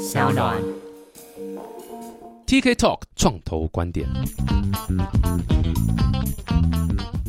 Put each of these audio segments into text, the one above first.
小暖。TK Talk 创投观点。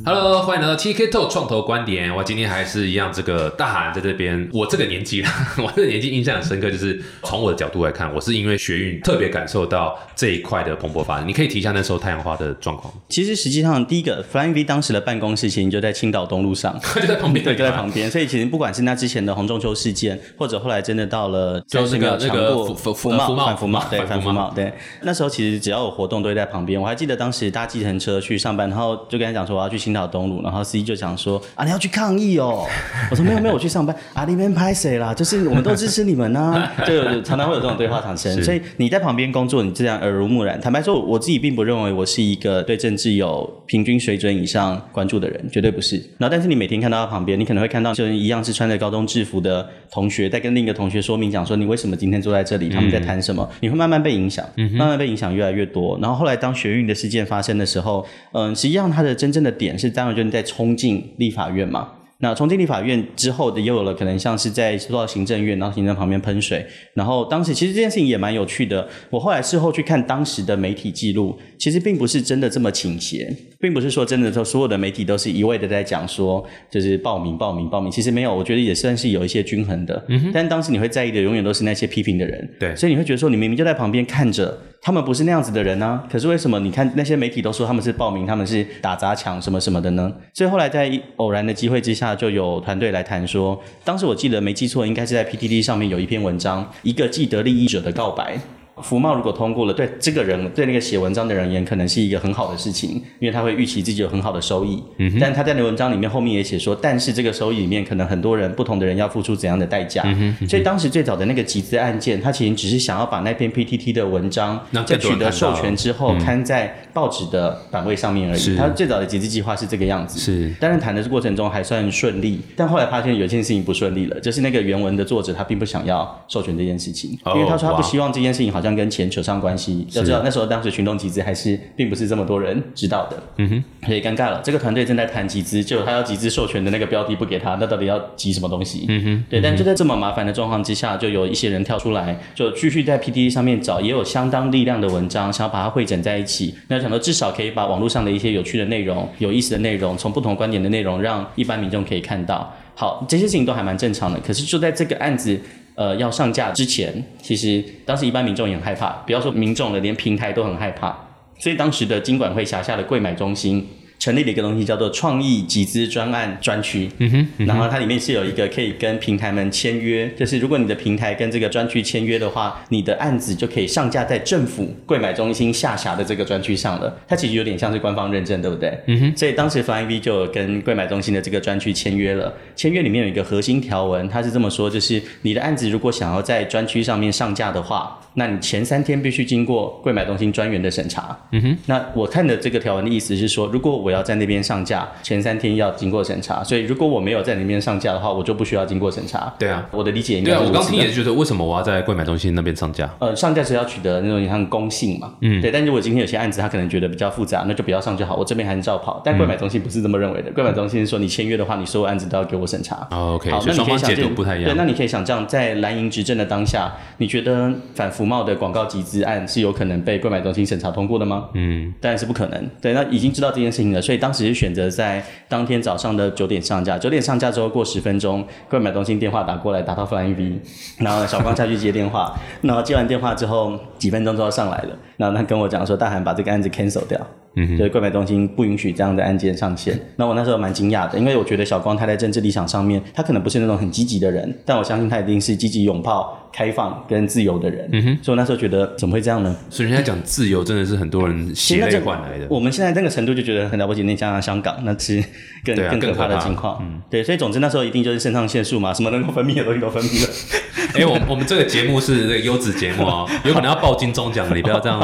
Hello，欢迎来到 TK Talk 创投观点。我今天还是一样，这个大韩在这边。我这个年纪了，我这个年纪印象很深刻，就是从我的角度来看，我是因为学运特别感受到这一块的蓬勃发展。你可以提一下那时候太阳花的状况，其实实际上，第一个 Flying V 当时的办公室其实就在青岛东路上，就在旁边，对，就在旁边。所以其实不管是那之前的洪中秋事件，或者后来真的到了就那个是那个过服服服贸服贸反福茂，对反服贸反服贸，对。那时候其实只要有活动都会在旁边。我还记得当时搭计程车去上班，然后就跟他讲说我要去青岛东路，然后司机就讲说啊你要去抗议哦，我说没有没有我去上班啊你们拍谁啦？就是我们都支持你们呐、就常常会有这种对话产生。所以你在旁边工作，你这样耳濡目染。坦白说，我自己并不认为我是一个对政治有平均水准以上关注的人，绝对不是。然后，但是你每天看到他旁边，你可能会看到就是一样是穿着高中制服的同学在跟另一个同学说明讲说你为什么今天坐在这里，他们在谈什么，你会慢慢被影响，慢慢被影响越来越多。然后后来当学运的事件发生的时候，嗯，实际上它的真正的点是张伟娟在冲进立法院嘛。那冲进立法院之后的，又有了可能像是在说到行政院，然后行政旁边喷水，然后当时其实这件事情也蛮有趣的。我后来事后去看当时的媒体记录，其实并不是真的这么倾斜，并不是说真的说所有的媒体都是一味的在讲说就是报名报名报名，其实没有，我觉得也算是有一些均衡的。嗯、但当时你会在意的永远都是那些批评的人，对所以你会觉得说你明明就在旁边看着。他们不是那样子的人呢、可是为什么你看那些媒体都说他们是报名，他们是打砸抢什么什么的呢？所以后来在偶然的机会之下，就有团队来谈说，当时我记得没记错，应该是在 PTT 上面有一篇文章，一个既得利益者的告白。福茂如果通过了，对这个人对那个写文章的人而言，可能是一个很好的事情，因为他会预期自己有很好的收益。嗯、但他在那文章里面后面也写说，但是这个收益里面可能很多人不同的人要付出怎样的代价。嗯所以当时最早的那个集资案件，他其实只是想要把那篇 PTT 的文章让在取得授权之后，刊在报纸的版位上面而已。他最早的集资计划是这个样子。是但是谈的过程中还算顺利，但后来发现有一件事情不顺利了，就是那个原文的作者他并不想要授权这件事情，哦因为他说他不希望这件事情好像跟钱扯上关系。要知道那时候当时群众集资还是并不是这么多人知道的，嗯哼，所以尴尬了。这个团队正在谈集资，结果他要集资授权的那个标的不给他，那到底要集什么东西？嗯哼，对。但就在这么麻烦的状况之下，就有一些人跳出来，就继续在 PTT 上面找，也有相当力量的文章，想要把它汇整在一起。那想说至少可以把网络上的一些有趣的内容、有意思的内容，从不同观点的内容，让一般民众可以看到。好，这些事情都还蛮正常的。可是就在这个案子呃要上架之前，其实当时一般民众也很害怕，不要说民众了，连平台都很害怕。所以当时的金管会辖下的贵买中心成立了一个东西，叫做创意集资专案专区。嗯哼，然后它里面是有一个可以跟平台们签约，就是如果你的平台跟这个专区签约的话，你的案子就可以上架在政府贵买中心下辖的这个专区上了。它其实有点像是官方认证，对不对？嗯哼。所以当时 Flying V 就有跟贵买中心的这个专区签约了。签约里面有一个核心条文，它是这么说，就是你的案子如果想要在专区上面上架的话，那你前三天必须经过贵买中心专员的审查。嗯哼。那我看的这个条文的意思是说，如果我要在那边上架，前三天要经过审查，所以如果我没有在那边上架的话，我就不需要经过审查。对啊我的理解应对啊，我刚听也是觉得，为什么我要在贵买中心那边上架？呃，上架是要取得那种像公信嘛，嗯，对。但如果今天有些案子他可能觉得比较复杂，那就不要上就好，我这边还是照跑。但贵买中心不是这么认为的，贵买中心是说你签约的话，你所有案子都要给我审查。哦，OK，好，那你可以想双方解读见不太一样对，那你可以想象，在蓝营执政的当下，你觉得反服贸的广告集资案是有可能被贵买中心审查通过的吗？嗯，当然是不可能。对，那已经知道这件事情了，所以当时是选择在当天早上的九点上架。九点上架之后，过十分钟，购买中心电话打过来，打到 FlyV，然后小光下去接电话，然后接完电话之后，几分钟之后上来了，然后他跟我讲说，大韩把这个案子 cancel 掉。嗯，就是购买中心不允许这样的案件上线。那我那时候蛮惊讶的，因为我觉得小光他在政治立场上面，他可能不是那种很积极的人，但我相信他一定是积极拥抱开放跟自由的人。嗯哼，所以我那时候觉得怎么会这样呢？所以人家讲自由真的是很多人血泪其实那这换来的。我们现在这个程度就觉得很了不起，那加上香港，那是更、啊更可怕的情况。嗯，对，所以总之那时候一定就是肾上腺素嘛，什么能够分泌的东西都分泌了。哎、我我们这个节目是这个优质节目哦，有可能要报金钟奖的，你不要这样。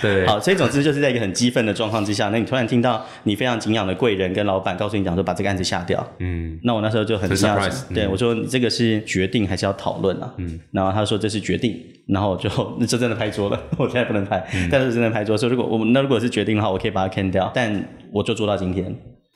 对，好，所以总之就是在一个很激愤的状况之下，那你突然听到你非常敬仰的贵人跟老板告诉你讲说把这个案子下掉，嗯，那我那时候就很很惊讶 surprise，嗯。对我说你这个是决定还是要讨论啊？嗯，然后他说这是决定，然后我就 那就真的拍桌了，我现在不能拍，嗯。但是真的拍桌，所以如果我们那如果是决定的话，我可以把它 can 掉，但我就做到今天，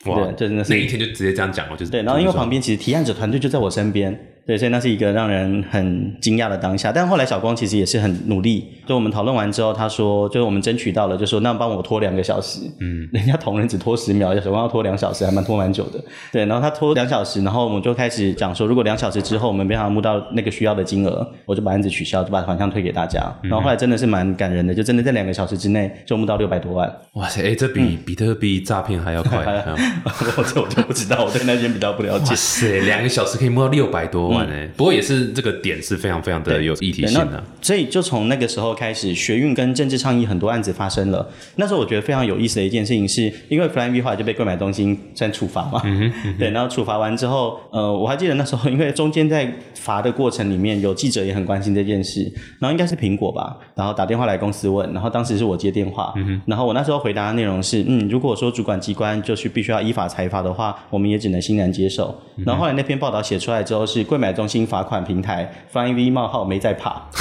哇对，，这真的是那一天就直接这样讲了，就是对，然后因为旁边其实提案者团队就在我身边，对，所以那是一个让人很惊讶的当下。但后来小光其实也是很努力，就我们讨论完之后，他说，就是我们争取到了，就说那帮我拖两个小时，嗯，人家同仁只拖十秒，小光要拖两小时，还蛮拖蛮久的。对，然后他拖两小时，然后我们就开始讲说，如果两小时之后我们没办法募到那个需要的金额，我就把案子取消，就把款项退给大家。然后后来真的是蛮感人的，就真的在两个小时之内就募到六百多万。哇塞，哎，这比比特币诈骗还要快。我这我就不知道，我对那边比较不了解。哇塞，两个小时可以募到六百多不过也是这个点是非常非常的有议题性的。所以就从那个时候开始，学运跟政治倡议很多案子发生了。那时候我觉得非常有意思的一件事情，是因为 Flying V 后来就被购买中心算处罚嘛。对，然后处罚完之后，呃，我还记得那时候，因为中间在罚的过程里面，有记者也很关心这件事。然后应该是苹果吧，然后打电话来公司问，然后当时是我接电话，然后我那时候回答的内容是，嗯，如果说主管机关就是必须要依法裁罚的话，我们也只能欣然接受。然后后来那篇报道写出来之后，是贵买中心罚款平台 Flying V 冒号没在怕，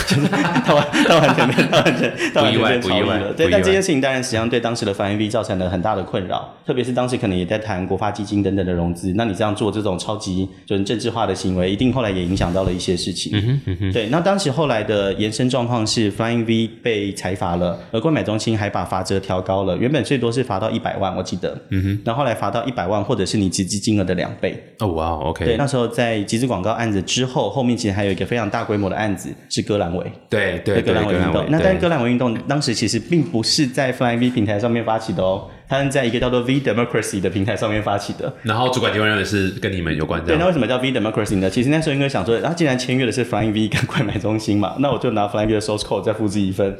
他完他完全他完全他完全超意了。对，但这件事情当然实际上对当时的 Flying V 造成了很大的困扰，特别是当时可能也在谈国发基金等等的融资，那你这样做这种超级就是政治化的行为，一定后来也影响到了一些事情。对，那当时后来的延伸状况是 Flying V 被裁罚了，而购买中心还把罚则调高了，原本最多是罚到一百万，我记得，嗯哼，然后后来罚到一百万，或者是你集资金额的两倍。哦，哇，OK。对，那时候在集资广告案子之后，后面其实还有一个非常大规模的案子是割阑尾，对对，割阑尾运动。那但是割阑尾运动当时其实并不是在 Flying V 平台上面发起的哦。它是在一个叫做 V Democracy 的平台上面发起的，然后主管机关认为是跟你们有关的。对，那为什么叫 V Democracy 呢？其实那时候应该想说，他既然签约的是 Flying V 跟快买中心嘛，那我就拿 Flying V 的 source code 再复制一份，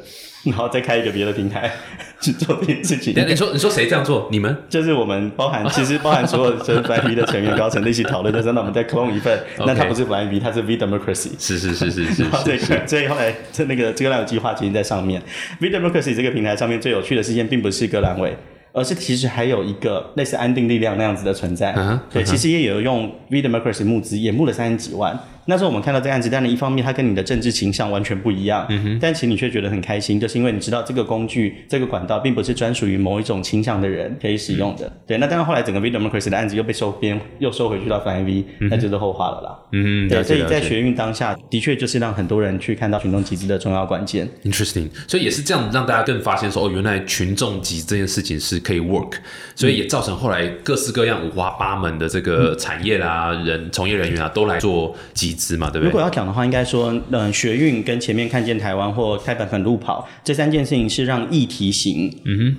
然后再开一个别的平台 去做这件事情。你说你说谁这样做？你们 就是我们包含其实包含所有就是 Flying V 的成员高层一起讨论，就是那我们再 clone 一份，那它不是 Flying V，它是 V Democracy。是是是是是。然后这个所以后来这那个这个烂尾计划其实在上面 V Democracy 这个平台上面最有趣的事件，并不是割烂尾。而是其实还有一个类似安定力量那样子的存在，对，其实也有用 V Democracy 募资，也募了三十几万。那时候我们看到这个案子，但是一方面它跟你的政治倾向完全不一样，嗯哼，但其实你却觉得很开心，就是因为你知道这个工具、这个管道并不是专属于某一种倾向的人可以使用的。对，那当然后来整个 V Democracy 的案子又被收编，又收回去到 Flying V，那就是后话了啦。嗯，对，所以在学运当下的确就是让很多人去看到群众集资的重要关键。Interesting，所以也是这样让大家更发现说，哦，原来群众集这件事情是可以 work，所以也造成后来各式各样五花八门的这个产业啦、人从业人员啊都来做集资嘛，对不对？如果要讲的话，应该说，嗯，学运跟前面看见台湾或开版本路跑这三件事情是让议题型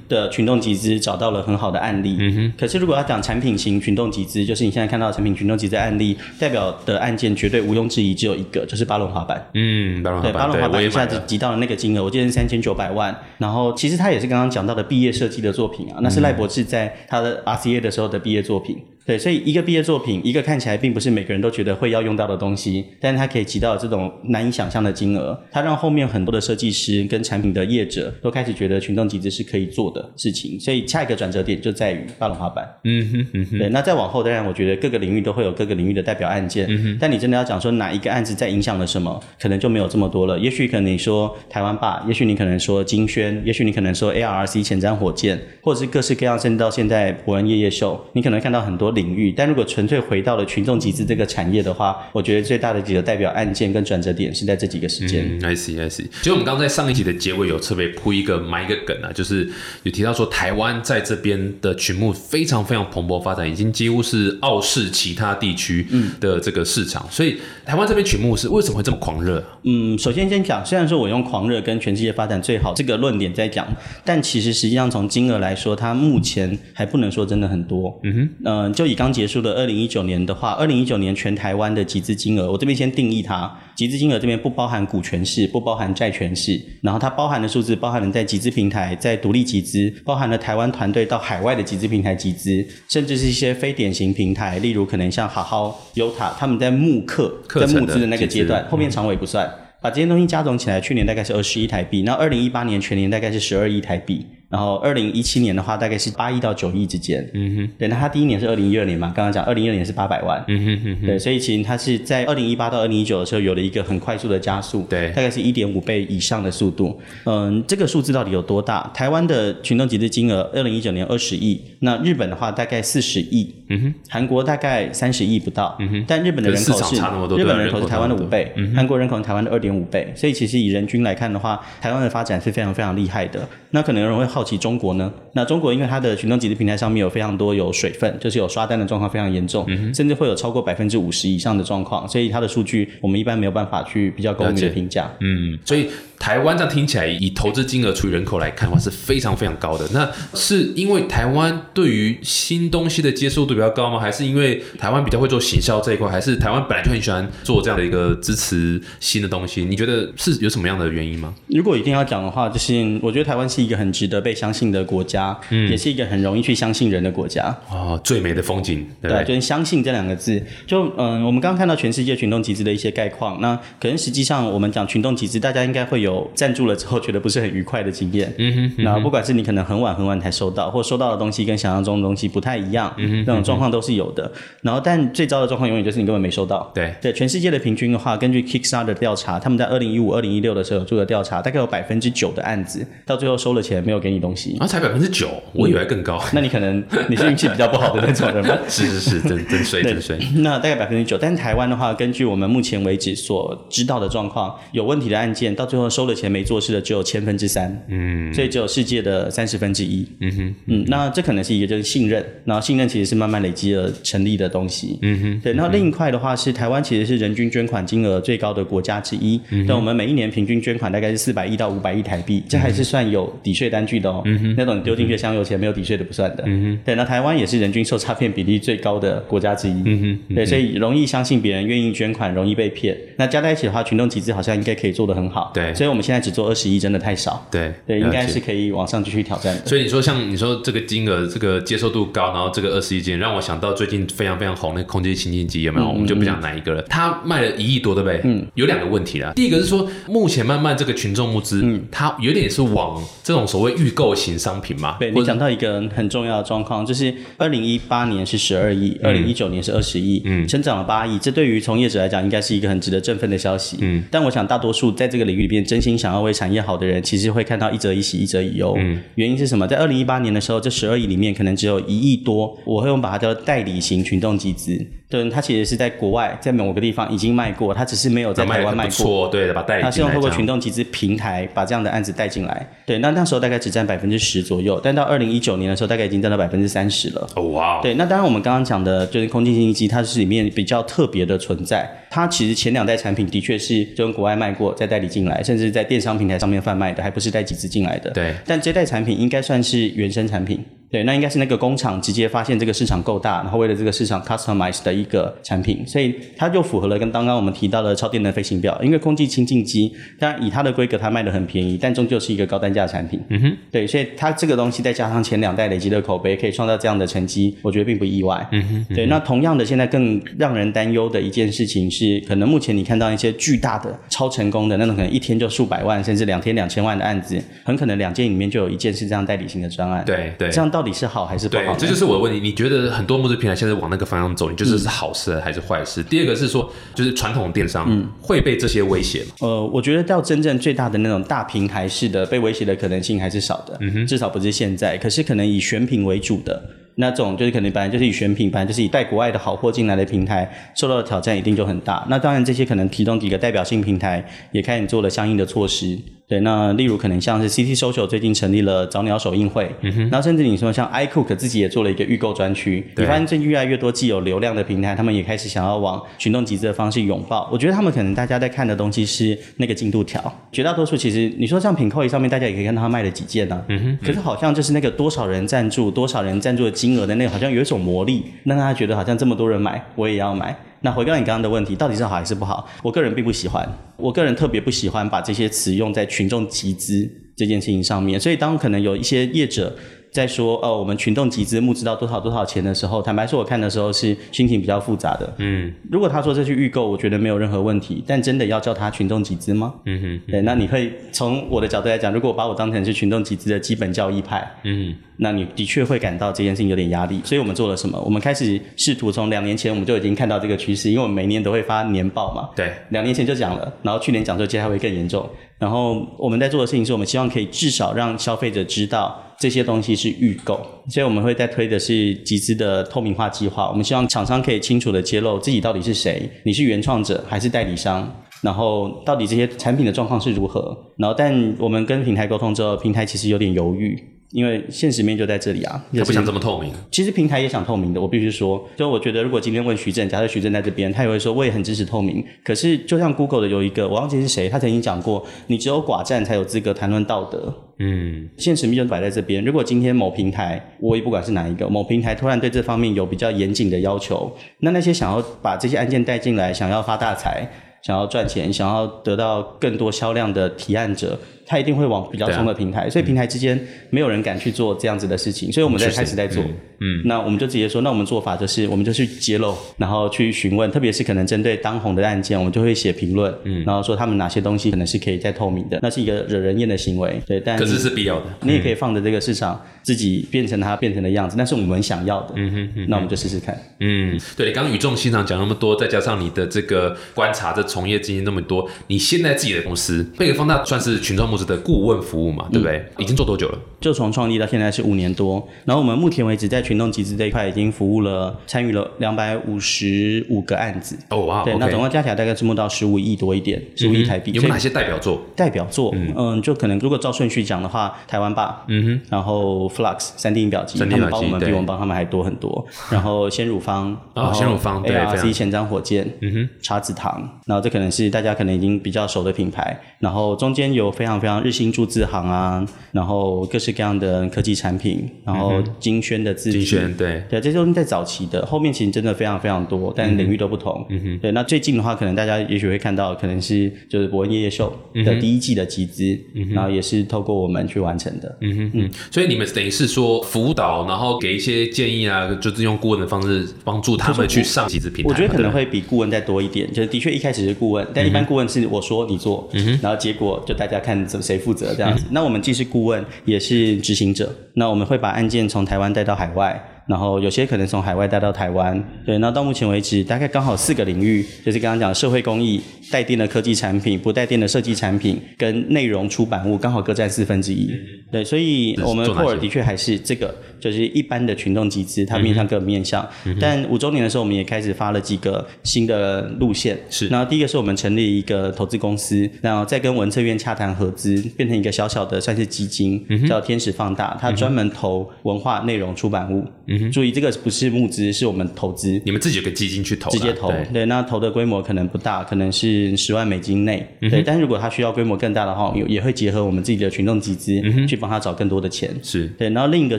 的群众集资找到了很好的案例。嗯哼。可是如果要讲产品型群众集资，就是你现在看到的产品群众集资案例，代表的案件绝对毋庸置疑只有一个，就是巴伦滑板。嗯，巴伦滑板。对，巴伦滑板一下子集到了那个金额，我记得是三千九百万。然后其实他也是刚刚讲到的毕业设计的作品啊，那是赖博士在他的 RCA 的时候的毕业作品。对，所以一个毕业作品，一个看起来并不是每个人都觉得会要用到的东西，但是它可以集到这种难以想象的金额，它让后面很多的设计师跟产品的业者都开始觉得群众集资是可以做的事情。所以下一个转折点就在于大龙滑板。嗯哼嗯哼。对，那再往后，当然我觉得各个领域都会有各个领域的代表案件。嗯哼。但你真的要讲说哪一个案子在影响了什么，可能就没有这么多了。也许可能你说台湾霸，也许你可能说金轩，也许你可能说 ARC 前瞻火箭，或者是各式各样，甚至到现在博恩夜夜秀，你可能看到很多。领域，但如果纯粹回到了群众集资这个产业的话，我觉得最大的几个代表案件跟转折点是在这几个时间。I see, I see。其实我们刚在上一集的结尾有特别铺一个埋一个梗啊，就是有提到说台湾在这边的群目非常非常蓬勃发展，已经几乎是傲视其他地区的这个市场。所以台湾这边群目是为什么会这么狂热？嗯，首先先讲，虽然说我用狂热跟全世界发展最好这个论点在讲，但其实实际上从金额来说，它目前还不能说真的很多。嗯哼，嗯，就以刚结束的二零一九年的话，二零一九年全台湾的集资金额，我这边先定义它，集资金额这边不包含股权式，不包含债权式，然后它包含的数字包含了在集资平台，在独立集资，包含了台湾团队到海外的集资平台集资，甚至是一些非典型平台，例如可能像好好、优塔，他们在募课、在募资的那个阶段，后面长尾不算，把这些东西加总起来，去年大概是二十亿台币，那二零一八年全年大概是十二亿台币。然后二零一七年的话，大概是八亿到九亿之间。嗯哼，对，那它第一年是二零一二年嘛，刚刚讲二零一二年是八百万。嗯哼哼哼，对，所以其实它是在二零一八到二零一九的时候有了一个很快速的加速，对，大概是一点五倍以上的速度。嗯，这个数字到底有多大？台湾的群众集资金额二零一九年二十亿，那日本的话大概四十亿，嗯哼，韩国大概三十亿不到，嗯哼，但日本的人口是日本人口是台湾的五倍，韩国人口是台湾的二点五倍，所以其实以人均来看的话，台湾的发展是非常非常厉害的。那可能有人会好奇中国呢？那中国因为它的群众集资平台上面有非常多有水分，就是有刷单的状况非常严重，甚至会有超过百分之五十以上的状况，所以它的数据我们一般没有办法去比较公平的评价。嗯，所以台湾这样听起来，以投资金额除以人口来看的话，是非常非常高的。那是因为台湾对于新东西的接受度比较高吗？还是因为台湾比较会做行销这一块？还是台湾本来就很喜欢做这样的一个支持新的东西？你觉得是有什么样的原因吗？如果一定要讲的话，就是我觉得台湾是一个很值得被相信的国家，嗯，也是一个很容易去相信人的国家。哦，最美的风景，对，就是相信这两个字。就嗯，我们刚刚看到全世界群众集资的一些概况，那可能实际上我们讲群众集资，大家应该会有赞助了之后觉得不是很愉快的经验。嗯哼，那不管是你可能很晚很晚才收到，或收到的东西跟想象中的东西不太一样，嗯哼，那种状况都是有的。然后，但最糟的状况永远就是你根本没收到。对对，全世界的平均的话，根据 Kickstarter 的调查，他们在二零一五、二零一六的时候做的调查，大概有百分之九的案子到最后收了钱没有给你东西。啊，才百分之九，我以为更高。那你可能你是运气比较不好的那种人吗？是是是，真真衰真衰。那大概百分之九，但台湾的话，根据我们目前为止所知道的状况，有问题的案件到最后收了钱没做事的只有千分之三。嗯，所以只有世界的三十分之一。嗯哼，嗯，那这可能是一个就是信任，然后信任其实是慢慢累积而成立的东西。嗯哼，对。然后另一块的话是台湾其实是人均捐款金额最高的国家之一。嗯，但我们每一年平均捐款大概是四百亿到五百亿台币，这还是算有抵税单据的哦。嗯哼，那种丢进去香油钱没有抵税的不算的。嗯哼，对。那台湾也是人均受诈骗比例最高的国家之一。嗯哼，对，所以容易相信别人，愿意捐款，容易被骗。那加在一起的话，群众集资好像应该可以做得很好。对，所以我们现在只做二十亿，真的太少。对，对，应该是可以往上继续挑战的。所以你说像你说这个金额，这个接受度高，然后这个二十亿金，让我想到最近非常非常红那空气清净机有没有？我们就不讲哪一个了。它卖了一亿多，对不对？嗯，有两个问题啦。第一个是说，目前慢慢这个群众募资，嗯，它有点是往这种所谓预购型商品嘛。对你讲到一个很重要的状况，就是二零一八年是十二亿，二零一九年是二十亿，嗯，增长了八亿。这对于从业者来讲，应该是一个很值得振奋的消息。嗯，但我想大多数在这个领域里边真心想要为产业好的人，其实会看到一则以喜，一则以忧。嗯，原因是什么？在二零一八年的时候，这十二亿里面可能只有一亿多，我会用把它叫做代理型群众集资。对，它其实是在国外，在某个地方已经卖过，它只是没有在台湾卖过。对，把代理。它是用透过群众集资平台把这样的案子带进来。对，那那时候大概只占百分之十左右，但到二零一九年的时候，大概已经占到百分之三十了。哦哇！对，那当然我们刚刚讲的就是空气清新机，它是里面比较特别的存在。它其实前两代产品的确是就从国外卖过，再代理进来，甚至在电商平台上面贩卖的，还不是带集资进来的。对。但这代产品应该算是原生产品。对，那应该是那个工厂直接发现这个市场够大，然后为了这个市场 customize 的一个产品，所以它就符合了跟刚刚我们提到的超电能飞行表。因为空气清净机，当然以它的规格，它卖的很便宜，但终究是一个高单价产品。嗯哼，对，所以它这个东西再加上前两代累积的口碑，可以创造这样的成绩，我觉得并不意外。嗯哼，对，那同样的，现在更让人担忧的一件事情是，可能目前你看到一些巨大的、超成功的那种，可能一天就数百万，甚至两天两千万的案子，很可能两件里面就有一件是这样代理型的专案。对对，这样到底是好还是不？好，这就是我的问题。你觉得很多募资平台现在往那个方向走，你觉得是好事还是坏事？第二个是说，就是传统电商会被这些威胁吗？呃，我觉得到真正最大的那种大平台式的被威胁的可能性还是少的，嗯哼，至少不是现在。可是可能以选品为主的那种，就是可能本来就是以选品，本来就是以带国外的好货进来的平台，受到的挑战一定就很大。那当然，这些可能其中几个代表性平台也开始做了相应的措施。对，那例如可能像是 CT Social 最近成立了早鸟首映会，然后甚至你说像 iCook 自己也做了一个预购专区，你发现最近越来越多既有流量的平台，他们也开始想要往群众集资的方式拥抱。我觉得他们可能大家在看的东西是那个进度条，绝大多数其实你说像品扣一上面，大家也可以看到他卖了几件呢，嗯哼，可是好像就是那个多少人赞助，多少人赞助的金额的那个，好像有一种魔力，让大家觉得好像这么多人买，我也要买。那回到你刚刚的问题，到底是好还是不好？我个人并不喜欢，我个人特别不喜欢把这些词用在群众集资这件事情上面。所以当可能有一些业者。在说哦，我们群众集资募资到多少多少钱的时候，坦白说，我看的时候是心情比较复杂的。嗯，如果他说这是预购，我觉得没有任何问题。但真的要叫他群众集资吗？嗯哼，对，那你会从我的角度来讲，如果我把我当成是群众集资的基本教义派，嗯，那你的确会感到这件事情有点压力。所以我们做了什么？我们开始试图从两年前我们就已经看到这个趋势，因为我们每年都会发年报嘛。对，两年前就讲了，然后去年讲说接下来会更严重。然后我们在做的事情是我们希望可以至少让消费者知道这些东西是预购，所以我们会在推的是集资的透明化计划。我们希望厂商可以清楚的揭露自己到底是谁，你是原创者还是代理商，然后到底这些产品的状况是如何。然后，但我们跟平台沟通之后，平台其实有点犹豫。因为现实面就在这里啊，他不想这么透明。其实平台也想透明的，我必须说，就我觉得如果今天问徐正，假设徐正在这边，他也会说我也很支持透明。可是就像 Google 的有一个，我忘记是谁，他曾经讲过，你只有寡占才有资格谈论道德。嗯，现实面就摆在这边。如果今天某平台，我也不管是哪一个，某平台突然对这方面有比较严谨的要求，那那些想要把这些案件带进来，想要发大财、想要赚钱、想要得到更多销量的提案者。他一定会往比较冲的平台，所以平台之间没有人敢去做这样子的事情，所以我们在开始在做。嗯，那我们就直接说，那我们做法就是，我们就去揭露，然后去询问，特别是可能针对当红的案件，我们就会写评论，嗯，然后说他们哪些东西可能是可以再透明的，那是一个惹人厌的行为，对，但可是是必要的。你也可以放着这个市场自己变成它变成的样子，那是我们想要的。嗯哼，那我们就试试看。嗯，对，你刚刚语重心长讲那么多，再加上你的这个观察的从业经验那么多，你现在自己的公司贝格方大算是群众募资的顾问服。务嘛，对不对？已经做多久了？就从创立到现在是五年多。然后我们目前为止在群众集资这一块已经服务了，参与了两百五十五个案子。哦哇，对，那总共加起来大概是募到十五亿多一点，十五亿台币。有没有哪些代表作？代表作，嗯，就可能如果照顺序讲的话，台湾吧，嗯哼，然后 Flux 三 D 印表机，他们帮我们比我们帮他们还多很多。然后鲜乳方，哦，鲜乳方，ARC 前瞻火箭，嗯哼，茶子堂，然后这可能是大家可能已经比较熟的品牌。然后中间有非常非常日新注字行啊，然后各式各样的科技产品，然后金轩的字金轩对对，这些都是在早期的，后面其实真的非常非常多，但领域都不同。嗯哼，对，那最近的话，可能大家也许会看到，可能是就是伯恩夜夜秀的第一季的集资，然后也是透过我们去完成的。嗯哼嗯，所以你们等于是说辅导，然后给一些建议啊，就是用顾问的方式帮助他们去上集资平台。我觉得可能会比顾问再多一点，就是的确一开始是顾问，但一般顾问是我说你做，嗯。然后结果就大家看怎谁负责这样子。那我们既是顾问，也是执行者。那我们会把案件从台湾带到海外。然后有些可能从海外带到台湾，对，那到目前为止大概刚好四个领域，就是刚刚讲社会公益、带电的科技产品、不带电的设计产品跟内容出版物，刚好各占四分之一。对，所以我们霍尔的确还是这个，就是一般的群众集资，它面向各个面向。但五周年的时候，我们也开始发了几个新的路线。是，然后第一个是我们成立一个投资公司，然后再跟文策院洽谈合资，变成一个小小的算是基金，叫天使放大，它专门投文化内容出版物。注意，这个不是募资，是我们投资。你们自己有个基金去投，直接投。对，那投的规模可能不大，可能是十万美金内。对，但是如果他需要规模更大的话，也也会结合我们自己的群众集资，去帮他找更多的钱。是对。然后另一个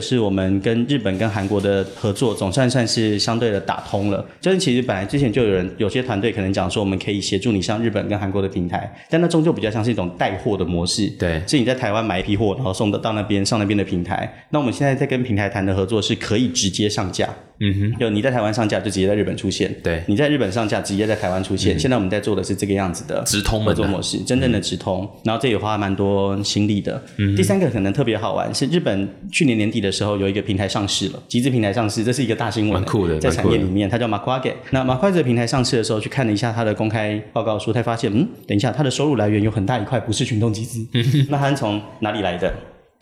是我们跟日本跟韩国的合作，总算算是相对的打通了。就是其实本来之前就有人有些团队可能讲说，我们可以协助你上日本跟韩国的平台，但那终究比较像是一种带货的模式。对，是你在台湾买一批货，然后送到到那边上那边的平台。那我们现在在跟平台谈的合作是可以直接上架。嗯哼，就你在台湾上架，就直接在日本出现；对，你在日本上架，直接在台湾出现。现在我们在做的是这个样子的。直通合作模式，真正的直通。然后这也花蛮多心力的。嗯第三个可能特别好玩，是日本去年年底的时候有一个平台上市了，集资平台上市，这是一个大新闻，蛮酷的，在产业里面，它叫 m a q u a g e 那 m a q u a g e 平台上市的时候，去看了一下它的公开报告书，才发现，嗯，等一下，它的收入来源有很大一块不是群众集资，那它是从哪里来的？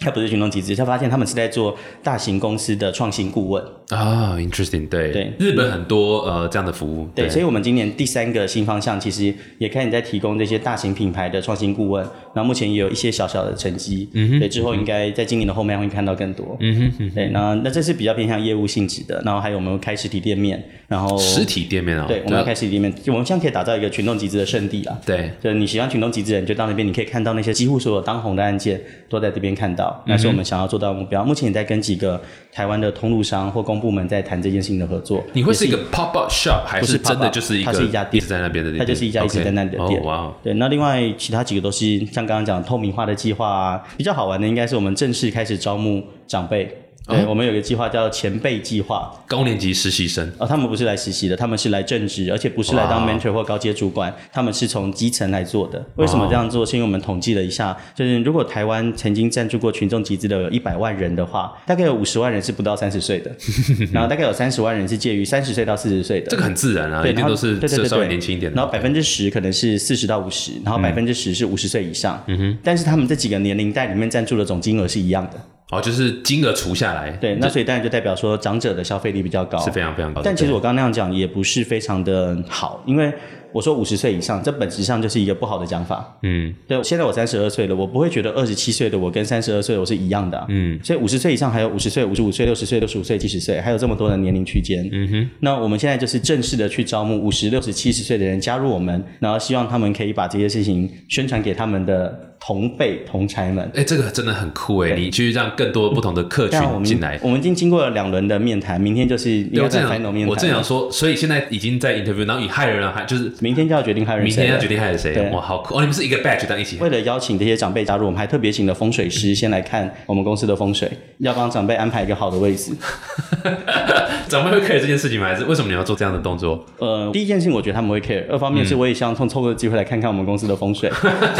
它不是群众集资，他发现他们是在做大型公司的创新顾问。啊，interesting，对。对，日本很多呃这样的服务，对，所以我们今年第三个新方向其实也开始在提供这些大型品牌的创新顾问，然后目前也有一些小小的成绩，嗯哼，对，之后应该在今年的后面会看到更多，嗯哼，对，那那这是比较偏向业务性质的，然后还有我们开实体店面，然后实体店面啊，对，我们要开实体店面，我们现在可以打造一个群众集资的圣地啊，对，就是你喜欢群众集资人就到那边，你可以看到那些几乎所有当红的案件都在这边看到，那是我们想要。做到目标，目前也在跟几个台湾的通路商或公部门在谈这件事情的合作。你会是一个 pop up shop 还是真的就是一个？它是一家店在那边的店，它就是一家一直在那里的店。哇，对。那另外其他几个都是像刚刚讲透明化的计划啊，比较好玩的应该是我们正式开始招募长辈。对，我们有个计划叫前辈计划。高年级实习生哦，他们不是来实习的，他们是来正职，而且不是来当 mentor 或高阶主管，他们是从基层来做的。为什么这样做？是因为我们统计了一下，就是如果台湾曾经赞助过群众集资的有一百万人的话，大概有五十万人是不到三十岁的，然后大概有三十万人是介于三十岁到四十岁的。这个很自然啊，对，一定都是稍微年轻一点的。然后百分之十可能是四十到五十，然后百分之十是五十岁以上。嗯哼，但是他们这几个年龄带里面赞助的总金额是一样的。哦，就是金额除下来，对，那所以当然就代表说长者的消费力比较高，是非常非常高。但其实我刚刚那样讲也不是非常的好，因为我说五十岁以上，这本质上就是一个不好的讲法。嗯对，现在我三十二岁了，我不会觉得二十七岁的我跟三十二岁的我是一样的啊、嗯所以五十岁以上还有五十岁、五十五岁、六十岁、六十五岁、七十岁，还有这么多的年龄区间。嗯哼，那我们现在就是正式的去招募五十六十七十岁的人加入我们，然后希望他们可以把这些事情宣传给他们的同辈同才们。哎，这个真的很酷哎，你去让更多不同的客群进来。我们已经经过了两轮的面谈，明天就是应对，该在我正 final 面谈。我正想说，所以现在已经在 interview，然后以害人还就是明天就要决定害人，明天要决定害谁对，哇，好酷哦！你们是一个 batch 在一起，为了邀请这些长辈加入，我们还特别请了风水师先来看我们公司的风水，要帮长辈安排一个好的位置。长辈会 care 这件事情吗？还是为什么你要做这样的动作？呃，第一件事情我觉得他们会 care，二方面是我也希望从透过机会来看看我们公司的风水。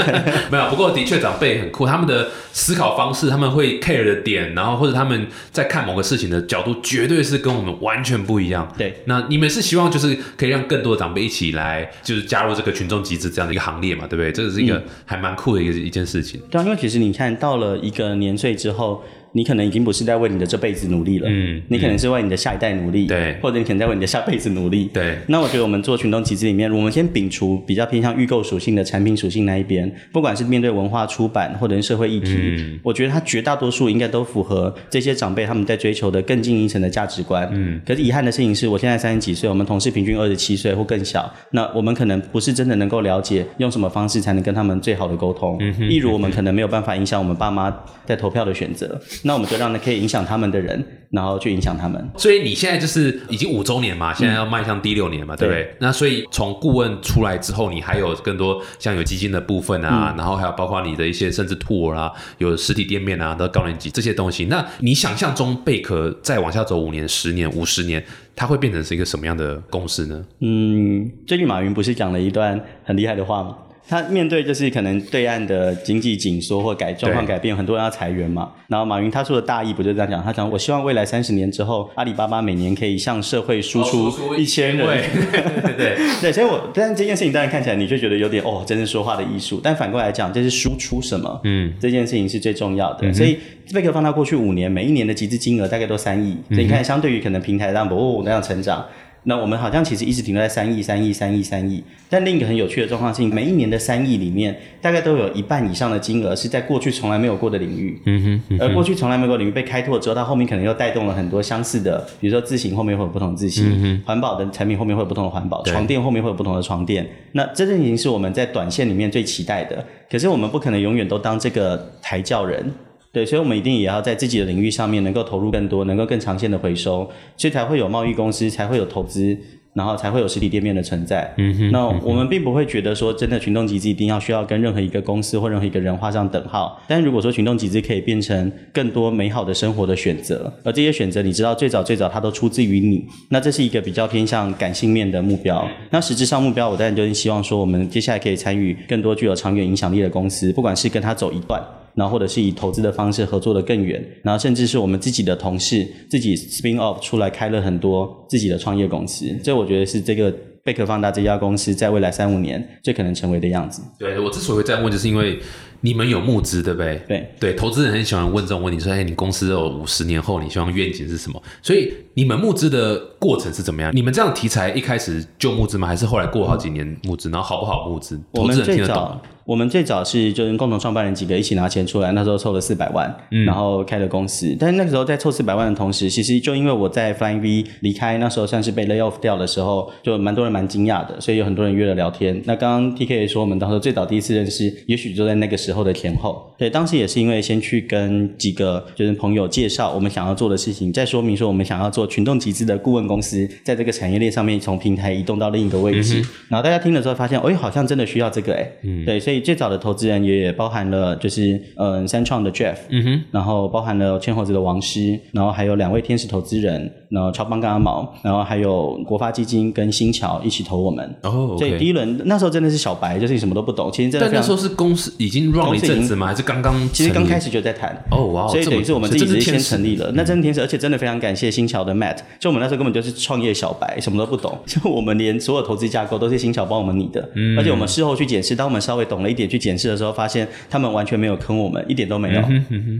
没有，不过的确长辈很酷，他们的思考方式，他们会 care 的点，然后或者他们在看某个事情的角度，绝对是跟我们完全不一样。对，那你们是希望就是可以让更多的长辈一起来，就是加入这个群众集资这样的一个行列嘛，对不对？这个是一个还蛮酷的一个一件事情。对啊，因为其实你看到了一个年岁之后。你可能已经不是在为你的这辈子努力了，嗯你可能是为你的下一代努力，对。或者你可能在为你的下辈子努力，对，那我觉得我们做群众集资里面，我们先摒除比较偏向预购属性的产品属性那一边，不管是面对文化出版或者是社会议题，嗯。我觉得它绝大多数应该都符合这些长辈他们在追求的更进一层的价值观。嗯，可是遗憾的事情是我现在三十几岁，我们同事平均二十七岁或更小，那我们可能不是真的能够了解用什么方式才能跟他们最好的沟通。嗯例如我们可能没有办法影响我们爸妈在投票的选择，那我们就让那可以影响他们的人，然后去影响他们。所以你现在就是已经五周年嘛，现在要迈向第六年嘛，对不对？那所以从顾问出来之后，你还有更多像有基金的部分啊，然后还有包括你的一些甚至 tour 啊，有实体店面啊，到高年级这些东西。那你想象中贝壳再往下走五年、十年、五十年，它会变成是一个什么样的公司呢？嗯，最近马云不是讲了一段很厉害的话吗？他面对就是可能对岸的经济紧缩或改状况改变，很多人要裁员嘛。然后马云他说的大意不就这样讲？他讲我希望未来三十年之后，阿里巴巴每年可以向社会输出一千人。对对 对，所以我但这件事情当然看起来你就觉得有点哦，真是说话的艺术。但反过来讲，这是输出什么？嗯，这件事情是最重要的。所以贝壳放到过去五年，每一年的集资金额大概都三亿。所以你看，相对于可能平台让哦那样成长。那我们好像其实一直停留在三亿、三亿、三亿、三亿，但另一个很有趣的状况是，每一年的三亿里面，大概都有一半以上的金额是在过去从来没有过的领域。嗯哼，而过去从来没有领域被开拓之后，它后面可能又带动了很多相似的，比如说自行后面会有不同的自行，环保的产品后面会有不同的环保，床垫后面会有不同的床垫。那这件事情是我们在短线里面最期待的，可是我们不可能永远都当这个抬轿人。对，所以我们一定也要在自己的领域上面能够投入更多，能够更长线的回收，所以才会有贸易公司，才会有投资，然后才会有实体店面的存在。嗯哼，那我们并不会觉得说真的群众集资一定要需要跟任何一个公司或任何一个人画上等号。但如果说群众集资可以变成更多美好的生活的选择，而这些选择你知道最早最早它都出自于你，那这是一个比较偏向感性面的目标。那实质上目标，我当然就是希望说我们接下来可以参与更多具有长远影响力的公司，不管是跟他走一段。然后或者是以投资的方式合作的更远，然后甚至是我们自己的同事自己 spin off 出来开了很多自己的创业公司，这我觉得是这个贝壳放大这家公司在未来三五年最可能成为的样子。对我之所以会这样问，就是因为你们有募资，对不对？对对，投资人很喜欢问这种问题，说：“哎，你公司有五十年后，你希望愿景是什么？”所以你们募资的过程是怎么样？你们这样题材一开始就募资吗？还是后来过好几年募资，然后好不好募资？投资人我们最听得懂吗早，我们最早是就是共同创办人几个一起拿钱出来，那时候凑了四百万，嗯然后开了公司。但是那个时候在凑四百万的同时，其实就因为我在 Flying V 离开，那时候算是被 lay off 掉的时候，就蛮多人蛮惊讶的，所以有很多人约了聊天。那刚刚 T K 也说，我们当时最早第一次认识，也许就在那个时时候的前后。对，当时也是因为先去跟几个就是朋友介绍我们想要做的事情，再说明说我们想要做群众集资的顾问公司，在这个产业链上面从平台移动到另一个位置。然后大家听了之后发现，哎，好像真的需要这个哎。嗯。对，所以最早的投资人也包含了就是嗯三创的 Jeff，嗯哼，然后包含了千猴子的王师，然后还有两位天使投资人，然后超邦跟阿毛，然后还有国发基金跟新桥一起投我们。哦。所以第一轮那时候真的是小白，就是什么都不懂。其实真的。但那时候是公司已经 run 了一阵子吗？还是刚刚？其实刚开始就在谈。哦哇！所以等于是我们自己是先成立了。那真的天使，而且真的非常感谢新桥的 Matt。就我们那时候根本就是创业小白，什么都不懂。就我们连所有投资架构都是新桥帮我们拟的。嗯。而且我们事后去检视，当我们稍微懂了一点去检视的时候，发现他们完全没有坑我们，一点都没有。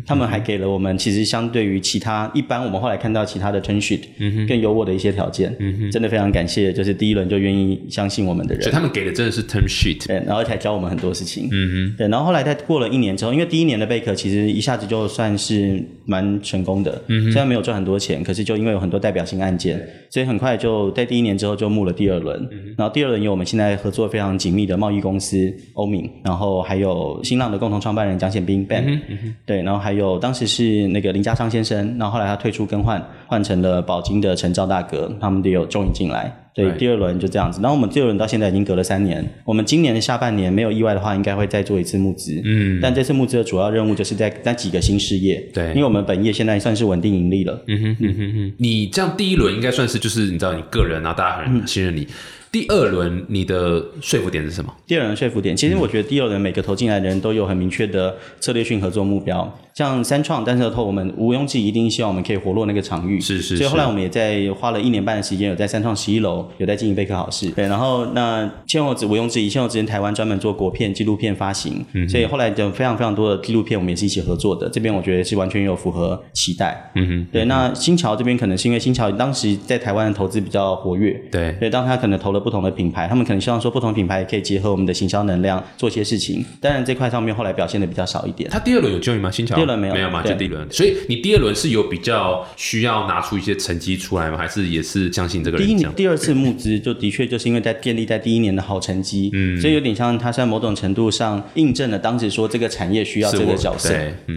他们还给了我们其实相对于其他一般我们后来看到其他的更优渥的一些条件。嗯真的非常感谢，就是第一轮就愿意相信我们的人。所以他们给的真的是 turn sheet。对，然后才教我们很多事情。对，然后后来在过了一年之后，因为第一年的贝壳其实一下子就算是蛮成功的。嗯虽然没有赚很多钱，可是就因为有很多代表性案件，所以很快就在第一年之后就募了第二轮。嗯然后第二轮有我们现在合作非常紧密的贸易公司欧敏，然后还有新浪的共同创办人蒋显斌 Ben。嗯对，然后还有当时是那个林家昌先生，然后后来他退出更换，换成了宝金的陈兆大哥，他们也有终于进来。对，第二轮就这样子。然后我们第二轮到现在已经隔了三年。我们今年的下半年没有意外的话，应该会再做一次募资。嗯。但这次募资的主要任务就是在那几个新事业。对。因为我们本业现在算是稳定盈利了。嗯哼嗯哼哼。你这样第一轮应该算是就是你知道你个人，啊大家很信任你。第二轮你的说服点是什么？第二轮说服点，其实我觉得第二轮每个投进来的人都有很明确的策略性合作目标。像三创、单车透，我们毋庸置疑一定希望我们可以活络那个场域。是是。所以后来我们也在花了一年半的时间，有在三创十一楼有在进行贝壳好事。对，然后那千猴子毋庸置疑，千猴子在台湾专门做国片纪录片发行，所以后来就非常非常多的纪录片我们也是一起合作的。这边我觉得是完全有符合期待。嗯哼。对，那新桥这边可能是因为新桥当时在台湾的投资比较活跃。对。对，当他可能投了不同的品牌，他们可能希望说不同品牌可以结合我们的行销能量做些事情。当然这块上面后来表现的比较少一点。他第二轮有救你吗？新桥第二轮没有，没有嘛？就第一轮。所以你第二轮是有比较需要拿出一些成绩出来吗？还是也是相信这个人？第一年、第二次募资就的确就是因为在建立在第一年的好成绩，嗯，所以有点像他在某种程度上印证了当时说这个产业需要这个角色，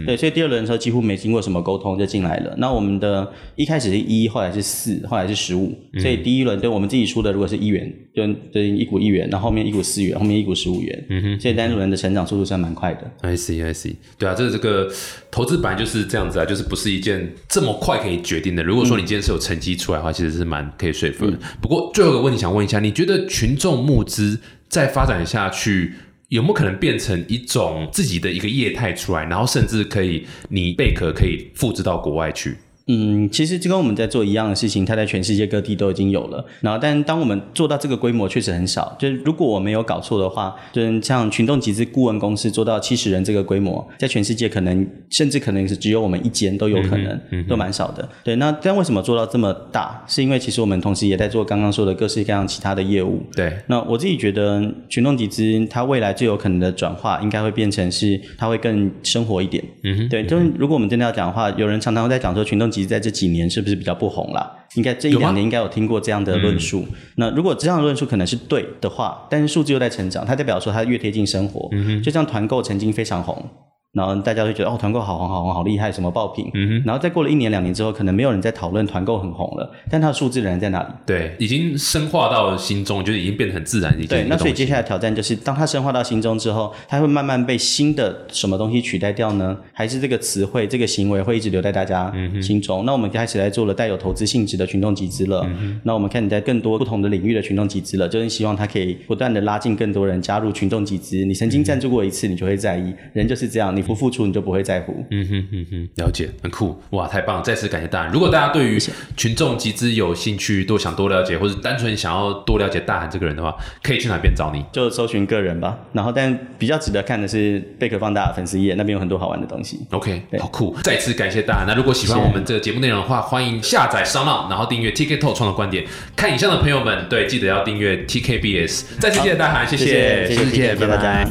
对，所以第二轮的时候几乎没经过什么沟通就进来了。那我们的一开始是一，后来是四，后来是十五，所以第一轮对我们自己出的如果是一元，就对一股一元，然后后面一股四元，后面一股十五元，嗯哼，现在单轮的成长速度算蛮快的。I see, I see，对啊，这是这个投资本来就是这样子啊，就是不是。是一件这么快可以决定的。如果说你今天是有成绩出来的话，其实是蛮可以说服的。不过最后一个问题想问一下，你觉得群众募资再发展下去，有没有可能变成一种自己的一个业态出来，然后甚至可以你贝壳可以复制到国外去？嗯，其实就跟我们在做一样的事情，它在全世界各地都已经有了。然后，但当我们做到这个规模，确实很少。就是如果我没有搞错的话，就是像群众集资顾问公司做到七十人这个规模，在全世界可能甚至可能是只有我们一间都有可能，都蛮少的。对，那但为什么做到这么大？是因为其实我们同时也在做刚刚说的各式各样其他的业务。对，那我自己觉得群众集资它未来最有可能的转化，应该会变成是它会更生活一点。嗯哼，对，就是如果我们真的要讲的话，有人常常会在讲说群众。其实在这几年是不是比较不红了？应该这一两年应该有听过这样的论述。那如果这样的论述可能是对的话，但是数字又在成长，它代表说它越贴近生活。嗯就像团购曾经非常红。然后大家会觉得哦，团购好红好红好厉害，什么爆品。嗯哼。然后再过了一年两年之后，可能没有人在讨论团购很红了，但它的数字仍然在那里。对，已经深化到心中，就是已经变得很自然一。对，那所以接下来挑战就是，当它深化到心中之后，它会慢慢被新的什么东西取代掉呢？还是这个词汇、这个行为会一直留在大家心中？那我们开始来做了带有投资性质的群众集资了。那我们看你在更多不同的领域的群众集资了，就是希望它可以不断的拉近更多人加入群众集资。你曾经赞助过一次，你就会在意。人就是这样，你不付出，你就不会。在乎，嗯哼哼哼，了解，很酷，哇，太棒！再次感谢大韩。如果大家对于群众集资有兴趣，多想多了解，或者单纯想要多了解大韩这个人的话，可以去哪边找你？就搜寻个人吧。然后，但比较值得看的是贝壳放大粉丝页，那边有很多好玩的东西。OK，好酷！再次感谢大韩。那如果喜欢我们这个节目内容的话，欢迎下载商浪，然后订阅 TK Talk 创的观点。看影像的朋友们，对，记得要订阅 TKBS。再次谢谢大韩，谢谢，谢谢，谢谢大家。